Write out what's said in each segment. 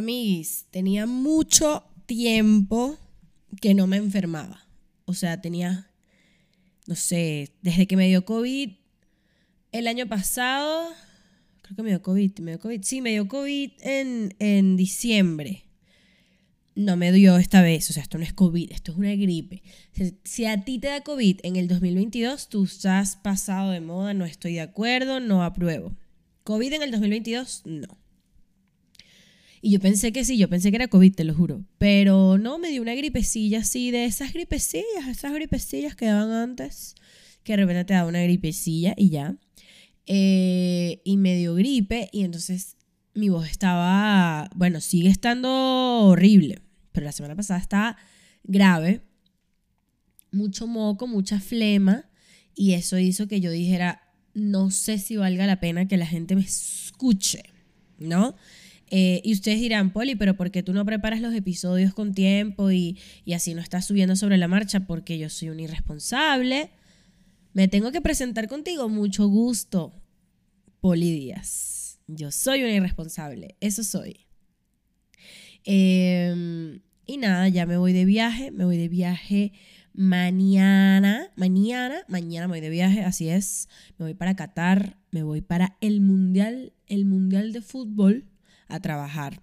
Amiguis, tenía mucho tiempo que no me enfermaba. O sea, tenía, no sé, desde que me dio COVID el año pasado, creo que me dio COVID, me dio COVID, sí, me dio COVID en, en diciembre. No me dio esta vez, o sea, esto no es COVID, esto es una gripe. Si, a ti te da COVID en el 2022, tú estás pasado de moda, no estoy de acuerdo, no apruebo. COVID en el 2022, no. Y yo pensé que sí, yo pensé que era COVID, te lo juro. Pero no, me dio una gripecilla así, de esas gripecillas, esas gripecillas que daban antes, que de repente te da una gripecilla y ya. Eh, y me dio gripe y entonces mi voz estaba, bueno, sigue estando horrible, pero la semana pasada estaba grave. Mucho moco, mucha flema y eso hizo que yo dijera, no sé si valga la pena que la gente me escuche, ¿no? Eh, y ustedes dirán, Poli, pero ¿por qué tú no preparas los episodios con tiempo y, así no estás subiendo sobre la marcha? Porque yo soy un irresponsable. Me tengo que presentar contigo. Mucho gusto, Poli Díaz. Yo soy un irresponsable. Eso soy. Em, y nada, ya me voy de viaje. Me voy de viaje mañana. Mañana, mañana me voy de viaje. Así es. Me voy para Qatar. Me voy para el Mundial, el Mundial de Fútbol a trabajar.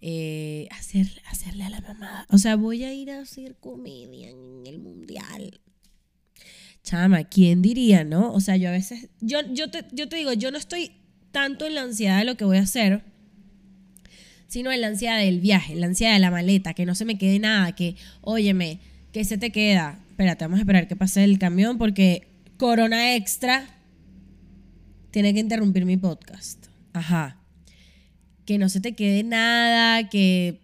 Eh, hacer, hacerle a la mamá. O sea, voy a ir a hacer comedia en el mundial. Chama, ¿quién diría, no? O sea, yo a veces, yo, yo, te, yo te digo, yo no estoy tanto en la ansiedad de lo que voy a hacer, sino en la ansiedad del viaje, la ansiedad de la maleta, que no se me quede nada, que, óyeme, que se te queda. Espérate, vamos a esperar que pase el camión porque Corona Extra tiene que interrumpir mi podcast. Ajá que no se te quede nada, que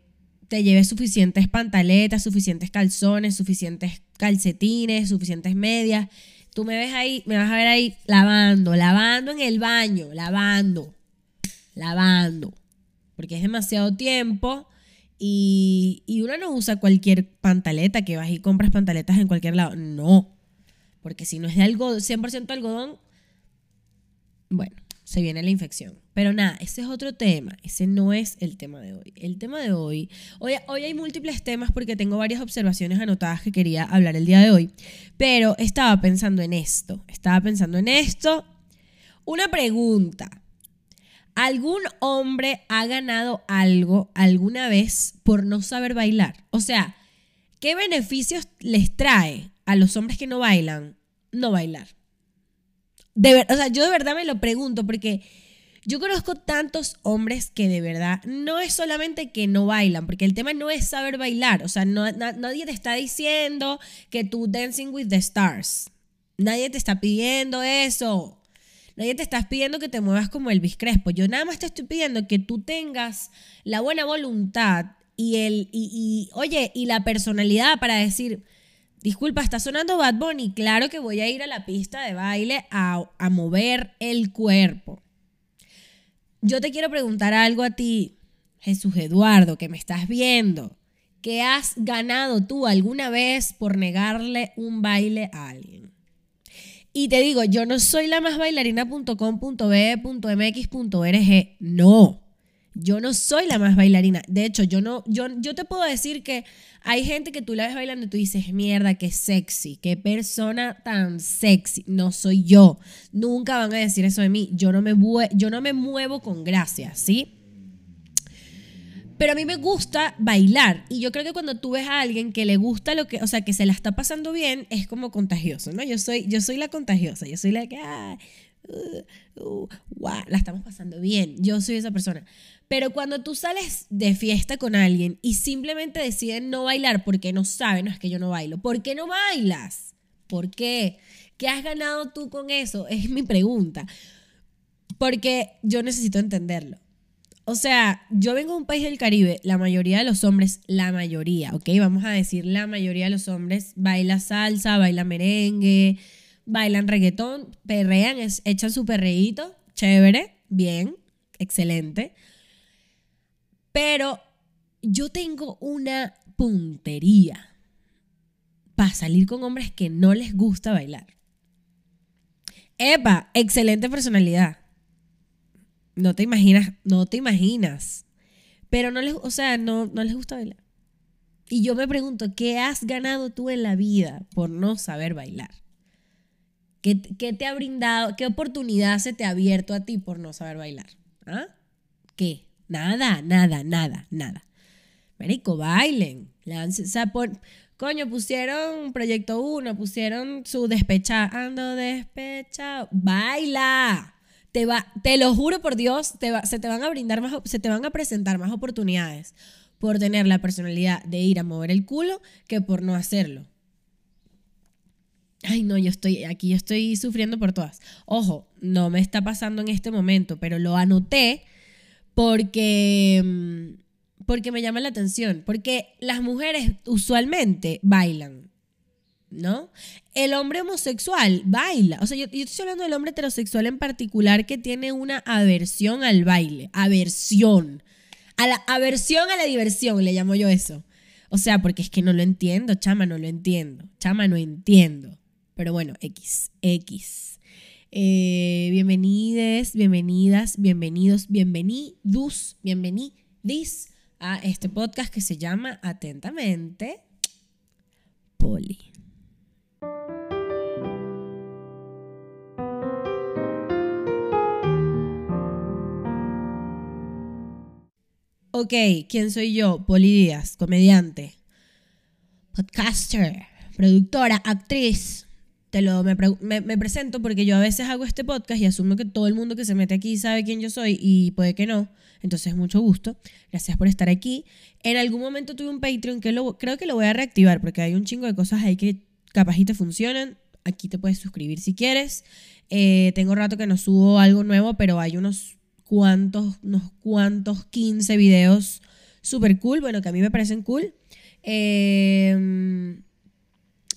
te lleves suficientes pantaletas, suficientes calzones, suficientes calcetines, suficientes medias. Tú me ves ahí, me vas a ver ahí lavando, lavando en el baño, lavando, lavando. Porque es demasiado tiempo y, y uno no usa cualquier pantaleta que vas y compras pantaletas en cualquier lado. No. Porque si no es de algodón, 100% algodón, bueno, se viene la infección. Pero nada, ese es otro tema, ese no es el tema de hoy. El tema de hoy, hoy, hoy hay múltiples temas porque tengo varias observaciones anotadas que quería hablar el día de hoy, pero estaba pensando en esto, estaba pensando en esto. Una pregunta, ¿algún hombre ha ganado algo alguna vez por no saber bailar? O sea, ¿qué beneficios les trae a los hombres que no bailan no bailar? De o sea, yo de verdad me lo pregunto porque yo conozco tantos hombres que de verdad no es solamente que no bailan, porque el tema no es saber bailar. O sea, nadie te está diciendo que tú dancing with the stars. Nadie te está pidiendo eso. Nadie te está pidiendo que te muevas como Elvis Crespo. Yo nada más te estoy pidiendo que tú tengas la buena voluntad y el y oye, y la personalidad para decir, Disculpa, está sonando Bad Bunny. Claro que voy a ir a la pista de baile a, mover el cuerpo. Yo te quiero preguntar algo a ti, Jesús Eduardo, que me estás viendo. ¿Qué has ganado tú alguna vez por negarle un baile a alguien? Y te digo, yo no soy la más bailarina.com.be.mx.org. No. Yo no soy la más bailarina. De hecho, yo no, yo, yo te puedo decir que hay gente que tú la ves bailando y tú dices, mierda, qué sexy, qué persona tan sexy. No soy yo. Nunca van a decir eso de mí. Yo no me, yo no me muevo con gracia, ¿sí? Pero a mí me gusta bailar. Y yo creo que cuando tú ves a alguien que le gusta lo que, o sea, que se la está pasando bien, es como contagioso, ¿no? Yo soy, yo soy la contagiosa. Yo soy la que, ah, uh, uh, la estamos pasando bien. Yo soy esa persona. Pero cuando tú sales de fiesta con alguien y simplemente deciden no bailar porque no saben, no es que yo no bailo, ¿por qué no bailas? ¿Por qué? ¿Qué has ganado tú con eso? Es mi pregunta. Porque yo necesito entenderlo. O sea, yo vengo de un país del Caribe, la mayoría de los hombres, la mayoría, ¿ok? Vamos a decir, la mayoría de los hombres baila salsa, baila merengue, bailan reggaetón, perrean, echan su perreíto, chévere, bien, excelente. Pero yo tengo una puntería para salir con hombres que no les gusta bailar. Epa, excelente personalidad. No te imaginas, no te imaginas. pero no les, o sea, no, no les gusta bailar. Y yo me pregunto, ¿qué has ganado tú en la vida por no saber bailar? ¿Qué, qué te ha brindado, qué oportunidad se te ha abierto a ti por no saber bailar? ¿Ah? ¿Qué? Nada, nada, nada, nada. Marico, bailen. Lance, o coño, pusieron Proyecto 1, pusieron su despecha, ando despechado. Baila. Te, va, te lo juro por Dios, te va, se te van a brindar más, se te van a presentar más oportunidades por tener la personalidad de ir a mover el culo que por no hacerlo. Ay, no, yo estoy aquí, yo estoy sufriendo por todas. Ojo, no me está pasando en este momento, pero lo anoté porque mm, porque me llama la atención, porque las mujeres usualmente bailan, ¿no? El hombre homosexual baila, o sea, yo, estoy hablando del hombre heterosexual en particular que tiene una aversión al baile, aversión, a la aversión a la diversión, le llamo yo eso. O sea, porque es que no lo entiendo, chama, no lo entiendo, chama, no entiendo. Pero bueno, X, X. Eh, bienvenides, bienvenidas, bienvenidos, bienvenidos, bienvenidis a este podcast que se llama Atentamente Poli. Ok, ¿quién soy yo? Poli Díaz, comediante, podcaster, productora, actriz. Te lo, me, me, presento porque yo a veces hago este podcast y asumo que todo el mundo que se mete aquí sabe quién yo soy y puede que no. Entonces, mucho gusto. Gracias por estar aquí. En algún momento tuve un Patreon que lo, creo que lo voy a reactivar porque hay un chingo de cosas ahí que capaz y te funcionan. Aquí te puedes suscribir si quieres. Eh, tengo rato que no subo algo nuevo, pero hay unos cuantos, unos cuantos 15 videos súper cool, bueno, que a mí me parecen cool. Eh,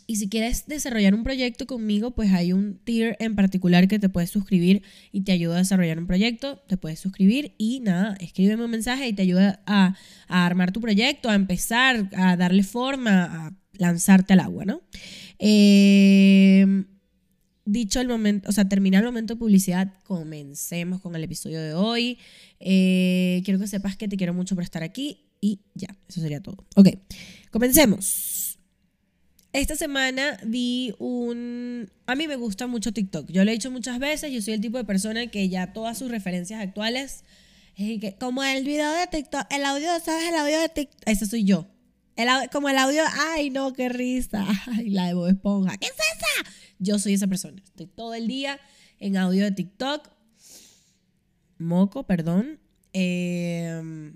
y si quieres desarrollar un proyecto conmigo, pues hay un tier en particular que te puedes suscribir y te ayuda a desarrollar un proyecto. Te puedes suscribir y nada, escríbeme un mensaje y te ayuda a, armar tu proyecto, a empezar, a darle forma, a lanzarte al agua, ¿no? Em, dicho el momento, o sea, termina el momento de publicidad, comencemos con el episodio de hoy. Eh, quiero que sepas que te quiero mucho por estar aquí y ya, eso sería todo. Ok, comencemos. Esta semana vi un... A mí me gusta mucho TikTok. Yo lo he dicho muchas veces, yo soy el tipo de persona que ya todas sus referencias actuales, es que, como el video de TikTok, el audio, ¿sabes? El audio de TikTok, ese soy yo. El, como el audio, ay no, qué risa, ay la de Bob Esponja, ¿qué es esa? Yo soy esa persona. Estoy todo el día en audio de TikTok. Moco, perdón. Eh,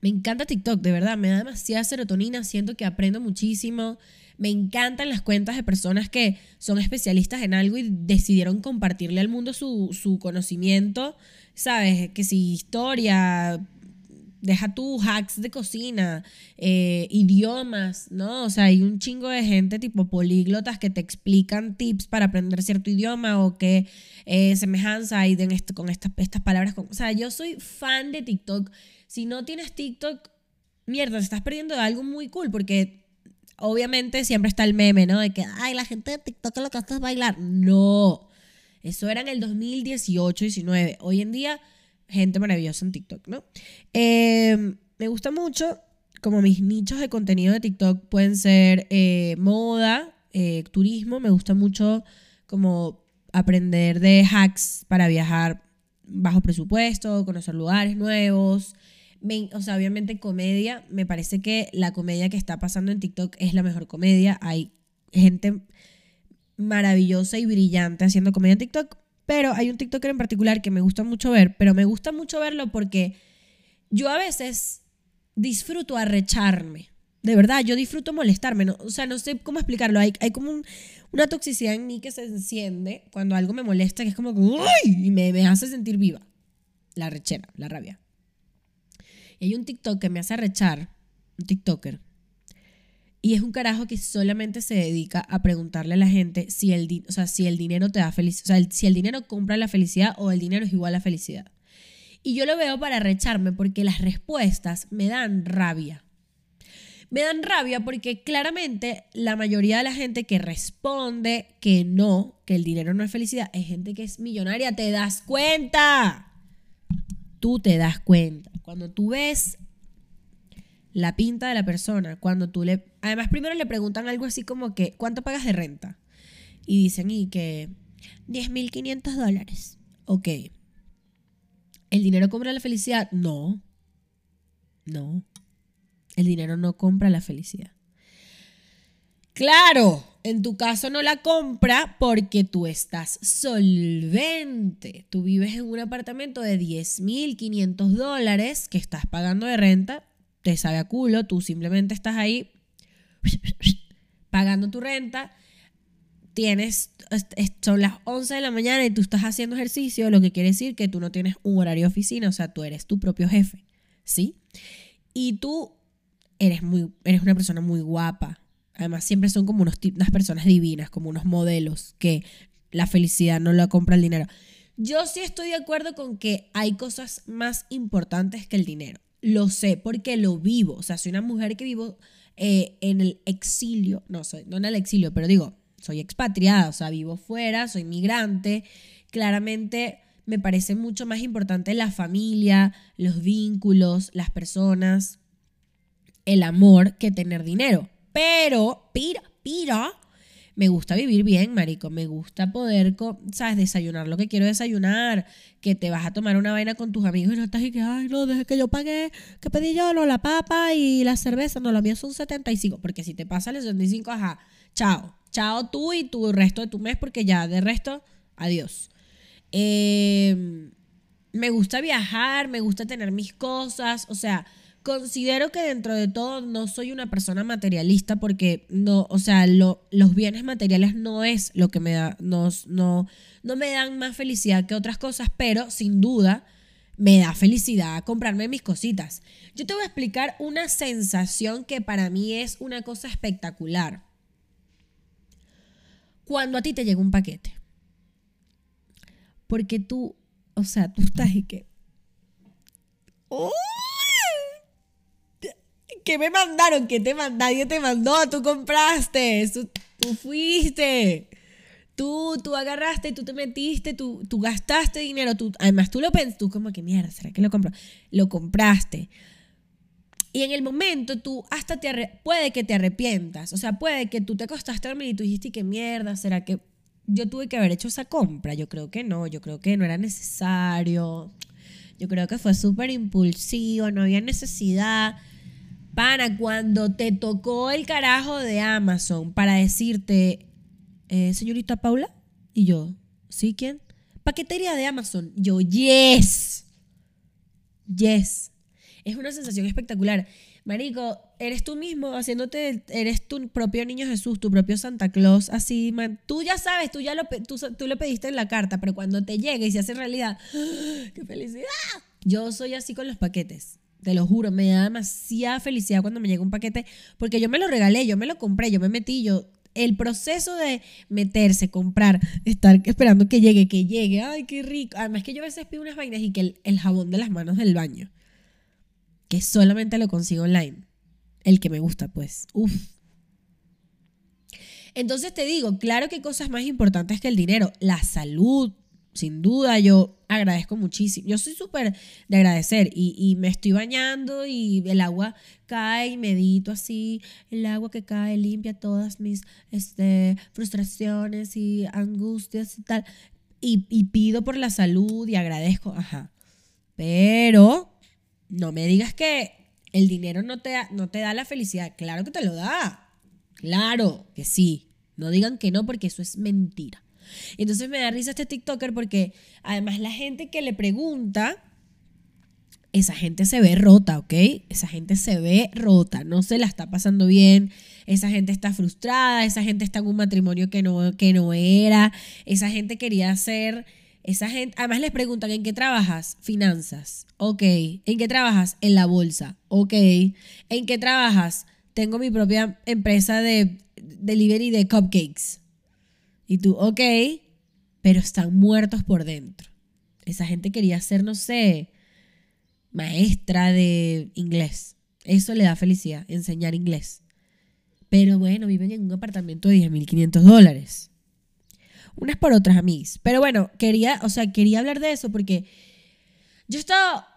me encanta TikTok, de verdad, me da demasiada serotonina, siento que aprendo muchísimo. Me encantan las cuentas de personas que son especialistas en algo y decidieron compartirle al mundo su, conocimiento, ¿sabes? Que si historia, deja tú hacks de cocina, eh, idiomas, ¿no? O sea, hay un chingo de gente tipo políglotas que te explican tips para aprender cierto idioma o qué eh, semejanza hay con estas, estas palabras. o sea, yo soy fan de TikTok si no tienes TikTok, mierda, te estás perdiendo de algo muy cool porque obviamente siempre está el meme, ¿no? De que, ay, la gente de TikTok lo que hace es bailar. No, eso era en el 2018, 19. Hoy en día, gente maravillosa en TikTok, ¿no? Em, me gusta mucho, como mis nichos de contenido de TikTok pueden ser eh, moda, eh, turismo, me gusta mucho como aprender de hacks para viajar bajo presupuesto, conocer lugares nuevos, o sea, obviamente comedia, me parece que la comedia que está pasando en TikTok es la mejor comedia. Hay gente maravillosa y brillante haciendo comedia en TikTok, pero hay un TikToker en particular que me gusta mucho ver, pero me gusta mucho verlo porque yo a veces disfruto arrecharme. De verdad, yo disfruto molestarme. No, o sea, no sé cómo explicarlo. Hay, hay como una toxicidad en mí que se enciende cuando algo me molesta, que es como que y me, me hace sentir viva. La rechera, la rabia. Y hay un TikTok que me hace rechar, un TikToker. Y es un carajo que solamente se dedica a preguntarle a la gente si el, o sea, si el dinero te da felicidad, o sea, si el dinero compra la felicidad o el dinero es igual a felicidad. Y yo lo veo para recharme porque las respuestas me dan rabia. Me dan rabia porque claramente la mayoría de la gente que responde que no, que el dinero no es felicidad, es gente que es millonaria. ¿Te das cuenta? Tú te das cuenta, cuando tú ves la pinta de la persona, cuando tú le... Además, primero le preguntan algo así como que, ¿cuánto pagas de renta? Y dicen, y que 10.500 dólares. Ok. ¿El dinero compra la felicidad? No. No. El dinero no compra la felicidad. Claro, en tu caso no la compra porque tú estás solvente. Tú vives en un apartamento de 10.500 dólares que estás pagando de renta, te sabe a culo, tú simplemente estás ahí pagando tu renta, tienes, son las 11 de la mañana y tú estás haciendo ejercicio, lo que quiere decir que tú no tienes un horario de oficina, o sea, tú eres tu propio jefe, ¿sí? Y tú eres, muy, eres una persona muy guapa, Además, siempre son como unas personas divinas, como unos modelos que la felicidad no la compra el dinero. Yo sí estoy de acuerdo con que hay cosas más importantes que el dinero. Lo sé porque lo vivo. O sea, soy una mujer que vivo eh, en el exilio. No, soy, no en el exilio, pero digo, soy expatriada. O sea, vivo fuera, soy migrante. Claramente me parece mucho más importante la familia, los vínculos, las personas, el amor que tener dinero. Pero, pira, pira, me gusta vivir bien, marico. Me gusta poder, ¿sabes? Desayunar lo que quiero desayunar. Que te vas a tomar una vaina con tus amigos y no estás y que, ay, no, desde que yo pagué, que pedí yo, no, la papa y la cerveza. No, lo mío son 75. Porque si te pasa el 75, ajá, chao. Chao tú y tu resto de tu mes, porque ya de resto, adiós. Eh, me gusta viajar, me gusta tener mis cosas. O sea, Considero que dentro de todo no soy una persona materialista porque no, o sea, lo, los bienes materiales no es lo que me da, no, no, no me dan más felicidad que otras cosas, pero sin duda me da felicidad comprarme mis cositas. Yo te voy a explicar una sensación que para mí es una cosa espectacular. Cuando a ti te llega un paquete. Porque tú, o sea, tú estás y que... ¡Oh! ¿Qué me mandaron? ¿Qué te mandaron? Nadie te mandó, tú compraste, tú, fuiste. Tú, tú agarraste, tú te metiste, tú, tú gastaste dinero, tú, además tú lo pensas, tú como que mierda, ¿será que lo compro? Lo compraste. Y en el momento tú hasta te puede que te arrepientas, o sea, puede que tú te acostaste a dormir y tú dijiste que mierda, ¿será que yo tuve que haber hecho esa compra? Yo creo que no, yo creo que no era necesario. Yo creo que fue súper impulsivo, no había necesidad. Pana, cuando te tocó el carajo de Amazon para decirte, eh, señorita Paula, y yo, ¿sí quién? Paquetería de Amazon. Yo, yes. Yes. Es una sensación espectacular. Marico, eres tú mismo haciéndote, eres tu propio niño Jesús, tu propio Santa Claus, así, man. Tú ya sabes, tú ya lo, tú, tú lo pediste en la carta, pero cuando te llega y se hace realidad, ¡qué felicidad! Yo soy así con los paquetes. Te lo juro, me da demasiada felicidad cuando me llega un paquete, porque yo me lo regalé, yo me lo compré, yo me metí, yo el proceso de meterse, comprar, estar esperando que llegue, que llegue, ay, qué rico. Además que yo a veces pido unas vainas y que el, jabón de las manos del baño, que solamente lo consigo online, el que me gusta, pues, Uf. Entonces te digo, claro que hay cosas más importantes que el dinero, la salud, sin duda, yo agradezco muchísimo. Yo soy súper de agradecer y, me estoy bañando y el agua cae y medito así. El agua que cae limpia todas mis este, frustraciones y angustias y tal. Y, y pido por la salud y agradezco. Ajá. Pero no me digas que el dinero no te, no te da la felicidad. Claro que te lo da. Claro que sí. No digan que no porque eso es mentira. Entonces me da risa este TikToker porque además la gente que le pregunta, esa gente se ve rota, ¿ok? Esa gente se ve rota, no se la está pasando bien, esa gente está frustrada, esa gente está en un matrimonio que no, que no era, esa gente quería hacer, esa gente, además les preguntan, ¿en qué trabajas? Finanzas, ok. ¿En qué trabajas? En la bolsa, ok. ¿En qué trabajas? Tengo mi propia empresa de delivery de cupcakes, y tú, ok, pero están muertos por dentro. Esa gente quería ser, no sé, maestra de inglés. Eso le da felicidad, enseñar inglés. Pero bueno, viven en un apartamento de 10.500 dólares. Unas por otras, a mí. Pero bueno, quería, o sea, quería hablar de eso porque yo estaba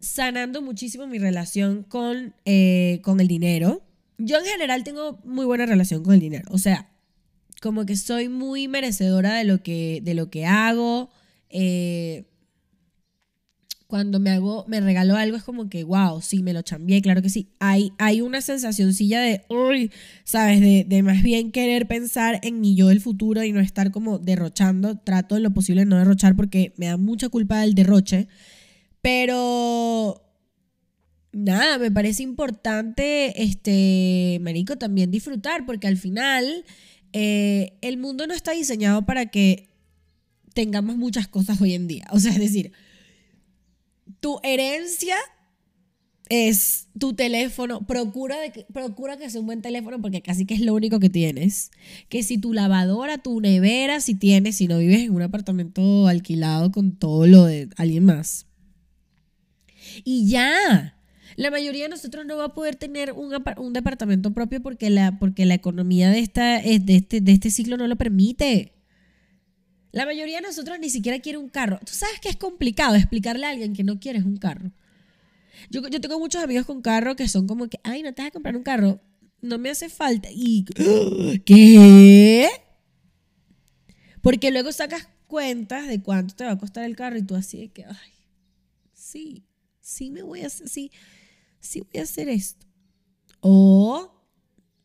sanando muchísimo mi relación con, eh, con el dinero. Yo en general tengo muy buena relación con el dinero. O sea, como que soy muy merecedora de lo que, de lo que hago. Eh, cuando me hago, me regalo algo es como que, wow, sí, me lo chambié, claro que sí. Hay, hay una sensacioncilla de, uy, ¿sabes? De, más bien querer pensar en mi yo del futuro y no estar como derrochando. Trato en lo posible de no derrochar porque me da mucha culpa del derroche. Pero nada, me parece importante, este, Marico, también disfrutar, porque al final eh, el mundo no está diseñado para que tengamos muchas cosas hoy en día. O sea, es decir, tu herencia es tu teléfono. Procura, de que, procura que sea un buen teléfono porque casi que es lo único que tienes. Que si tu lavadora, tu nevera, si tienes, si no vives en un apartamento alquilado con todo lo de alguien más. Y ya. La mayoría de nosotros no va a poder tener un, departamento propio porque la, porque la economía de, esta, de, este, de este ciclo no lo permite. La mayoría de nosotros ni siquiera quiere un carro. Tú sabes que es complicado explicarle a alguien que no quieres un carro. Yo, tengo muchos amigos con carro que son como que, ay, no te vas a comprar un carro. No me hace falta. Y, ¿qué? Porque luego sacas cuentas de cuánto te va a costar el carro y tú así de que, ay, sí, sí me voy a sí, sí voy a hacer esto. O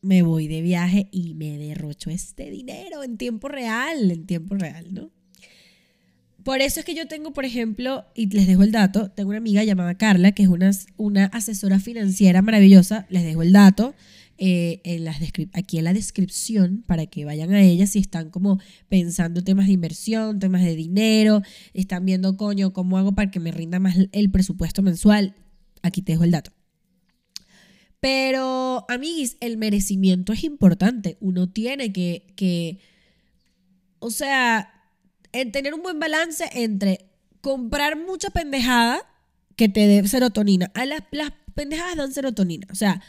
me voy de viaje y me derrocho este dinero en tiempo real, en tiempo real, ¿no? Por eso es que yo tengo, por ejemplo, y les dejo el dato, tengo una amiga llamada Carla, que es una, asesora financiera maravillosa, les dejo el dato eh, en las aquí en la descripción para que vayan a ella si están como pensando temas de inversión, temas de dinero, están viendo, coño, cómo hago para que me rinda más el presupuesto mensual. Aquí te dejo el dato. Pero, amiguis, el merecimiento es importante. Uno tiene que, o sea, en tener un buen balance entre comprar mucha pendejada que te dé serotonina. A las, las pendejadas dan serotonina. O sea,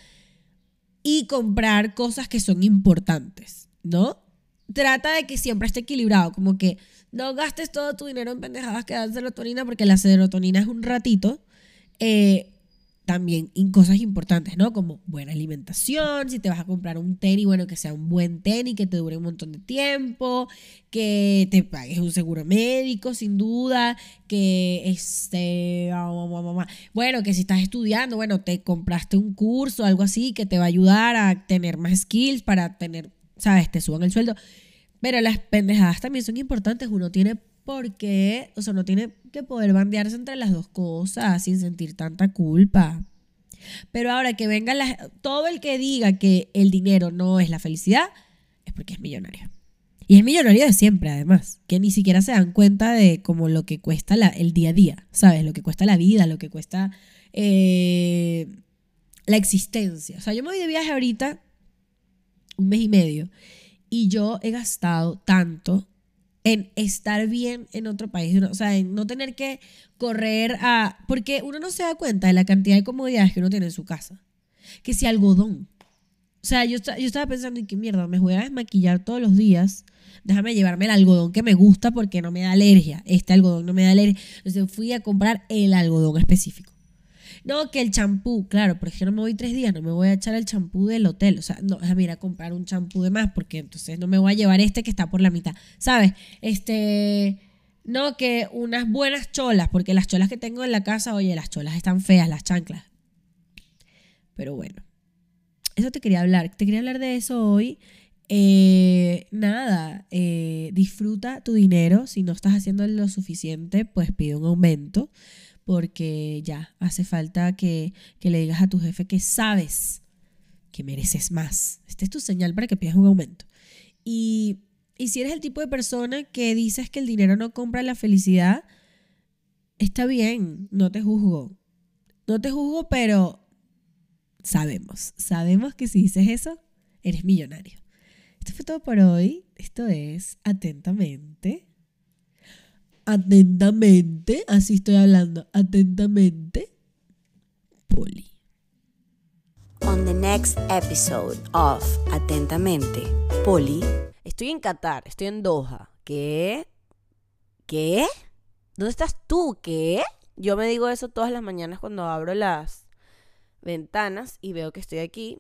y comprar cosas que son importantes, ¿no? Trata de que siempre esté equilibrado, como que no gastes todo tu dinero en pendejadas que dan serotonina, porque la serotonina es un ratito. Eh, también en cosas importantes, ¿no? Como buena alimentación, si te vas a comprar un tenis, bueno, que sea un buen tenis, que te dure un montón de tiempo, que te pagues un seguro médico, sin duda, que este, bueno, que si estás estudiando, bueno, te compraste un curso, algo así, que te va a ayudar a tener más skills para tener, sabes, te suban el sueldo. Pero las pendejadas también son importantes, uno tiene porque, o sea, no tiene que poder bandearse entre las dos cosas sin sentir tanta culpa. Pero ahora que venga todo el que diga que el dinero no es la felicidad, es porque es millonario. Y es millonario de siempre, además, que ni siquiera se dan cuenta de como lo que cuesta la, el día a día, ¿sabes? Lo que cuesta la vida, lo que cuesta eh, la existencia. O sea, yo me voy de viaje ahorita un mes y medio y yo he gastado tanto en estar bien en otro país, o sea, en no tener que correr a... Porque uno no se da cuenta de la cantidad de comodidades que uno tiene en su casa. Que si algodón. O sea, yo, yo estaba pensando en qué mierda, me voy a desmaquillar todos los días. Déjame llevarme el algodón que me gusta porque no me da alergia. Este algodón no me da alergia. Entonces fui a comprar el algodón específico. No, que el champú, claro, por ejemplo, me voy tres días, no me voy a echar el champú del hotel. O sea, no, déjame ir a comprar un champú de más porque entonces no me voy a llevar este que está por la mitad. ¿Sabes? Este. No, que unas buenas cholas, porque las cholas que tengo en la casa, oye, las cholas están feas, las chanclas. Pero bueno, eso te quería hablar. Te quería hablar de eso hoy. Eh, nada, eh, disfruta tu dinero. Si no estás haciendo lo suficiente, pues pide un aumento porque ya hace falta que, le digas a tu jefe que sabes que mereces más. Esta es tu señal para que pidas un aumento. Y, y si eres el tipo de persona que dices que el dinero no compra la felicidad, está bien, no te juzgo. No te juzgo, pero sabemos, sabemos que si dices eso, eres millonario. Esto fue todo por hoy. Esto es Atentamente atentamente, así estoy hablando, atentamente, Poli. On the next episode of Atentamente, Poli. Estoy en Qatar, estoy en Doha. ¿Qué? ¿Qué? ¿Dónde estás tú? ¿Qué? Yo me digo eso todas las mañanas cuando abro las ventanas y veo que estoy aquí.